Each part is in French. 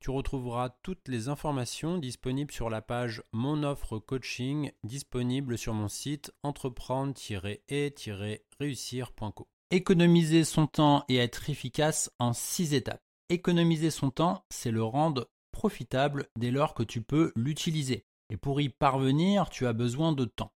Tu retrouveras toutes les informations disponibles sur la page Mon offre coaching disponible sur mon site entreprendre-et-réussir.co. Économiser son temps et être efficace en 6 étapes. Économiser son temps, c'est le rendre profitable dès lors que tu peux l'utiliser. Et pour y parvenir, tu as besoin de temps.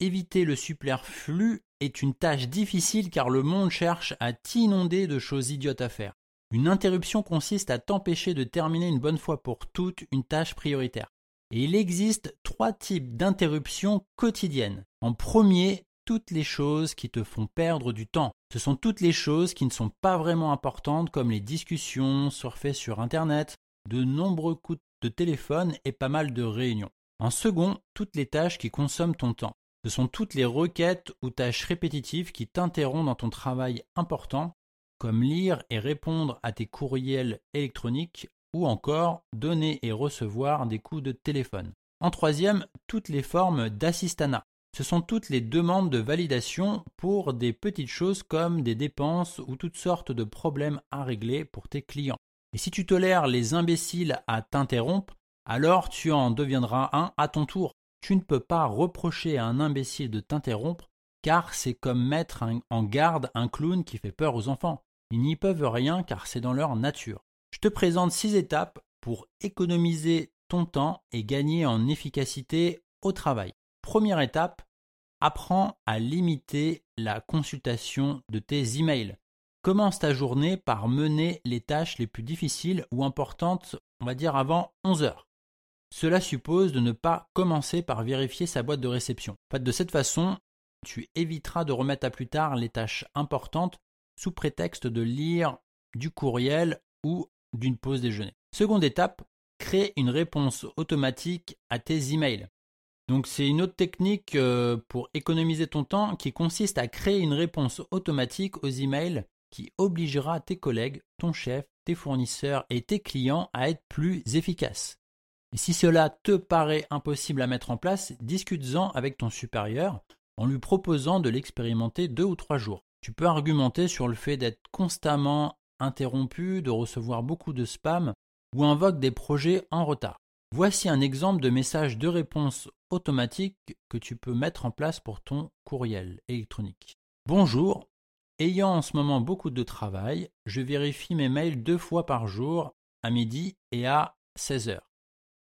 Éviter le superflu est une tâche difficile car le monde cherche à t'inonder de choses idiotes à faire. Une interruption consiste à t'empêcher de terminer une bonne fois pour toutes une tâche prioritaire. Et il existe trois types d'interruptions quotidiennes. En premier, toutes les choses qui te font perdre du temps. Ce sont toutes les choses qui ne sont pas vraiment importantes comme les discussions, surfer sur Internet, de nombreux coups de téléphone et pas mal de réunions. En second, toutes les tâches qui consomment ton temps. Ce sont toutes les requêtes ou tâches répétitives qui t'interrompent dans ton travail important comme lire et répondre à tes courriels électroniques ou encore donner et recevoir des coups de téléphone. En troisième, toutes les formes d'assistanat. Ce sont toutes les demandes de validation pour des petites choses comme des dépenses ou toutes sortes de problèmes à régler pour tes clients. Et si tu tolères les imbéciles à t'interrompre, alors tu en deviendras un à ton tour. Tu ne peux pas reprocher à un imbécile de t'interrompre car c'est comme mettre en garde un clown qui fait peur aux enfants. Ils n'y peuvent rien car c'est dans leur nature. Je te présente six étapes pour économiser ton temps et gagner en efficacité au travail. Première étape, apprends à limiter la consultation de tes emails. Commence ta journée par mener les tâches les plus difficiles ou importantes, on va dire avant 11 heures. Cela suppose de ne pas commencer par vérifier sa boîte de réception. de cette façon, tu éviteras de remettre à plus tard les tâches importantes sous prétexte de lire du courriel ou d'une pause déjeuner. Seconde étape, crée une réponse automatique à tes emails. Donc c'est une autre technique euh, pour économiser ton temps qui consiste à créer une réponse automatique aux emails qui obligera tes collègues, ton chef, tes fournisseurs et tes clients à être plus efficaces. Si cela te paraît impossible à mettre en place, discute-en avec ton supérieur en lui proposant de l'expérimenter deux ou trois jours. Tu peux argumenter sur le fait d'être constamment interrompu, de recevoir beaucoup de spam ou invoque des projets en retard. Voici un exemple de message de réponse automatique que tu peux mettre en place pour ton courriel électronique. Bonjour, ayant en ce moment beaucoup de travail, je vérifie mes mails deux fois par jour, à midi et à 16 heures.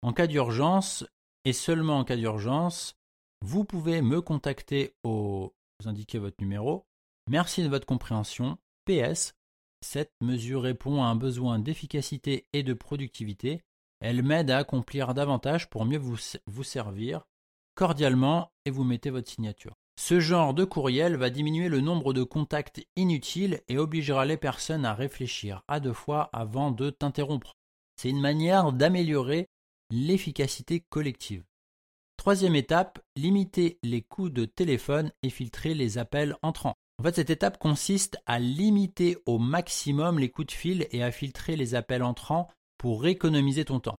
En cas d'urgence, et seulement en cas d'urgence, vous pouvez me contacter au... Vous indiquez votre numéro Merci de votre compréhension. PS, cette mesure répond à un besoin d'efficacité et de productivité. Elle m'aide à accomplir davantage pour mieux vous, vous servir. Cordialement, et vous mettez votre signature. Ce genre de courriel va diminuer le nombre de contacts inutiles et obligera les personnes à réfléchir à deux fois avant de t'interrompre. C'est une manière d'améliorer l'efficacité collective. Troisième étape, limiter les coups de téléphone et filtrer les appels entrants. En fait, cette étape consiste à limiter au maximum les coups de fil et à filtrer les appels entrants pour économiser ton temps.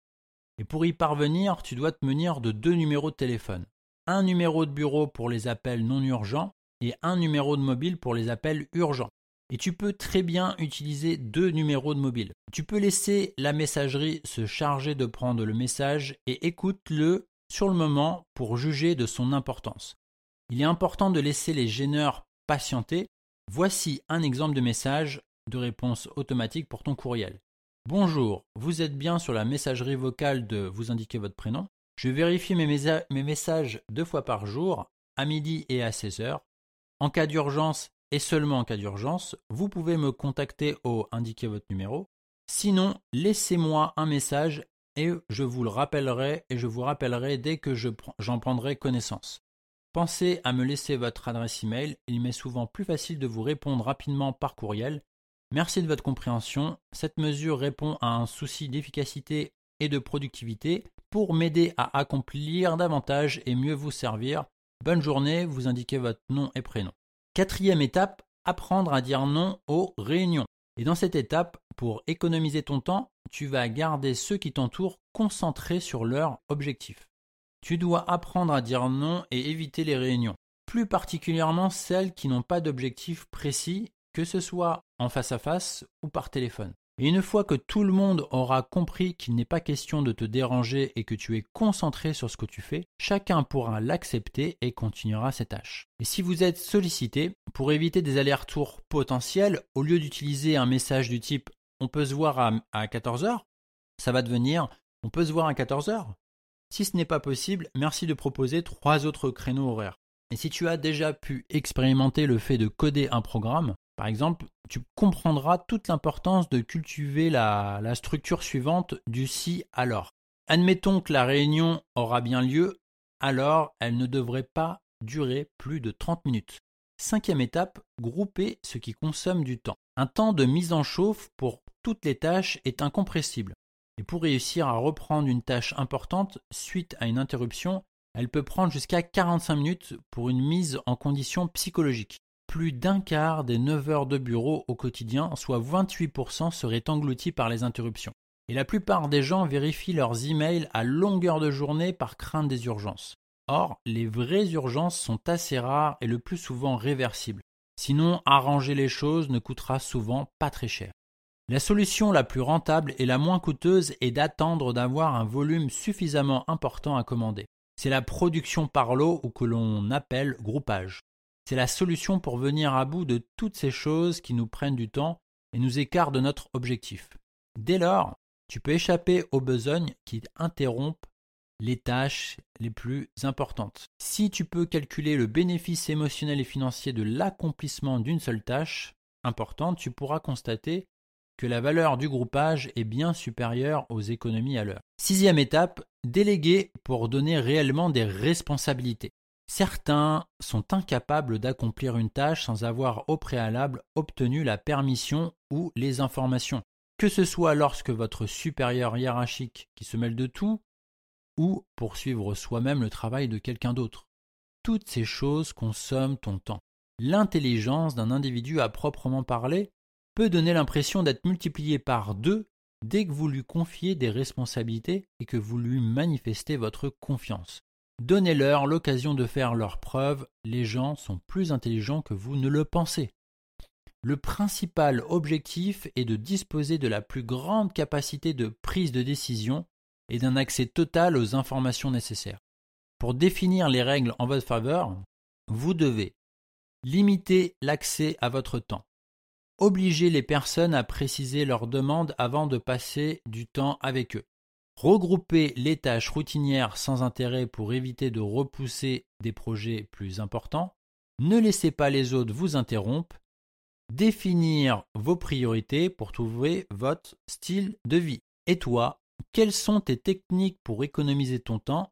Et pour y parvenir, tu dois te munir de deux numéros de téléphone. Un numéro de bureau pour les appels non urgents et un numéro de mobile pour les appels urgents. Et tu peux très bien utiliser deux numéros de mobile. Tu peux laisser la messagerie se charger de prendre le message et écoute-le sur le moment pour juger de son importance. Il est important de laisser les gêneurs patienter, voici un exemple de message de réponse automatique pour ton courriel. Bonjour, vous êtes bien sur la messagerie vocale de vous indiquer votre prénom. Je vérifie mes, mes messages deux fois par jour, à midi et à 16 heures. En cas d'urgence et seulement en cas d'urgence, vous pouvez me contacter au indiquer votre numéro. Sinon, laissez-moi un message et je vous le rappellerai et je vous rappellerai dès que j'en prendrai connaissance. Pensez à me laisser votre adresse email, il m'est souvent plus facile de vous répondre rapidement par courriel. Merci de votre compréhension. Cette mesure répond à un souci d'efficacité et de productivité pour m'aider à accomplir davantage et mieux vous servir. Bonne journée, vous indiquez votre nom et prénom. Quatrième étape, apprendre à dire non aux réunions. Et dans cette étape, pour économiser ton temps, tu vas garder ceux qui t'entourent concentrés sur leur objectif. Tu dois apprendre à dire non et éviter les réunions, plus particulièrement celles qui n'ont pas d'objectif précis, que ce soit en face à face ou par téléphone. Et une fois que tout le monde aura compris qu'il n'est pas question de te déranger et que tu es concentré sur ce que tu fais, chacun pourra l'accepter et continuera ses tâches. Et si vous êtes sollicité, pour éviter des allers-retours potentiels, au lieu d'utiliser un message du type on peut se voir à, à 14h, ça va devenir on peut se voir à 14h. Si ce n'est pas possible, merci de proposer trois autres créneaux horaires. Et si tu as déjà pu expérimenter le fait de coder un programme, par exemple, tu comprendras toute l'importance de cultiver la, structure suivante du si alors. Admettons que la réunion aura bien lieu, alors elle ne devrait pas durer plus de 30 minutes. Cinquième étape, grouper ce qui consomme du temps. Un temps de mise en chauffe pour toutes les tâches est incompressible. Et pour réussir à reprendre une tâche importante suite à une interruption, elle peut prendre jusqu'à 45 minutes pour une mise en condition psychologique. Plus d'un quart des 9 heures de bureau au quotidien, soit 28%, seraient engloutis par les interruptions. Et la plupart des gens vérifient leurs emails à longueur de journée par crainte des urgences. Or, les vraies urgences sont assez rares et le plus souvent réversibles. Sinon, arranger les choses ne coûtera souvent pas très cher. La solution la plus rentable et la moins coûteuse est d'attendre d'avoir un volume suffisamment important à commander. C'est la production par lot ou que l'on appelle groupage. C'est la solution pour venir à bout de toutes ces choses qui nous prennent du temps et nous écartent de notre objectif. Dès lors, tu peux échapper aux besognes qui interrompent les tâches les plus importantes. Si tu peux calculer le bénéfice émotionnel et financier de l'accomplissement d'une seule tâche importante, tu pourras constater que la valeur du groupage est bien supérieure aux économies à l'heure. Sixième étape, déléguer pour donner réellement des responsabilités. Certains sont incapables d'accomplir une tâche sans avoir au préalable obtenu la permission ou les informations, que ce soit lorsque votre supérieur hiérarchique qui se mêle de tout, ou poursuivre soi-même le travail de quelqu'un d'autre. Toutes ces choses consomment ton temps. L'intelligence d'un individu à proprement parler donner l'impression d'être multiplié par deux dès que vous lui confiez des responsabilités et que vous lui manifestez votre confiance. Donnez-leur l'occasion de faire leurs preuves, les gens sont plus intelligents que vous ne le pensez. Le principal objectif est de disposer de la plus grande capacité de prise de décision et d'un accès total aux informations nécessaires. Pour définir les règles en votre faveur, vous devez limiter l'accès à votre temps, Obliger les personnes à préciser leurs demandes avant de passer du temps avec eux. Regrouper les tâches routinières sans intérêt pour éviter de repousser des projets plus importants. Ne laissez pas les autres vous interrompre. Définir vos priorités pour trouver votre style de vie. Et toi, quelles sont tes techniques pour économiser ton temps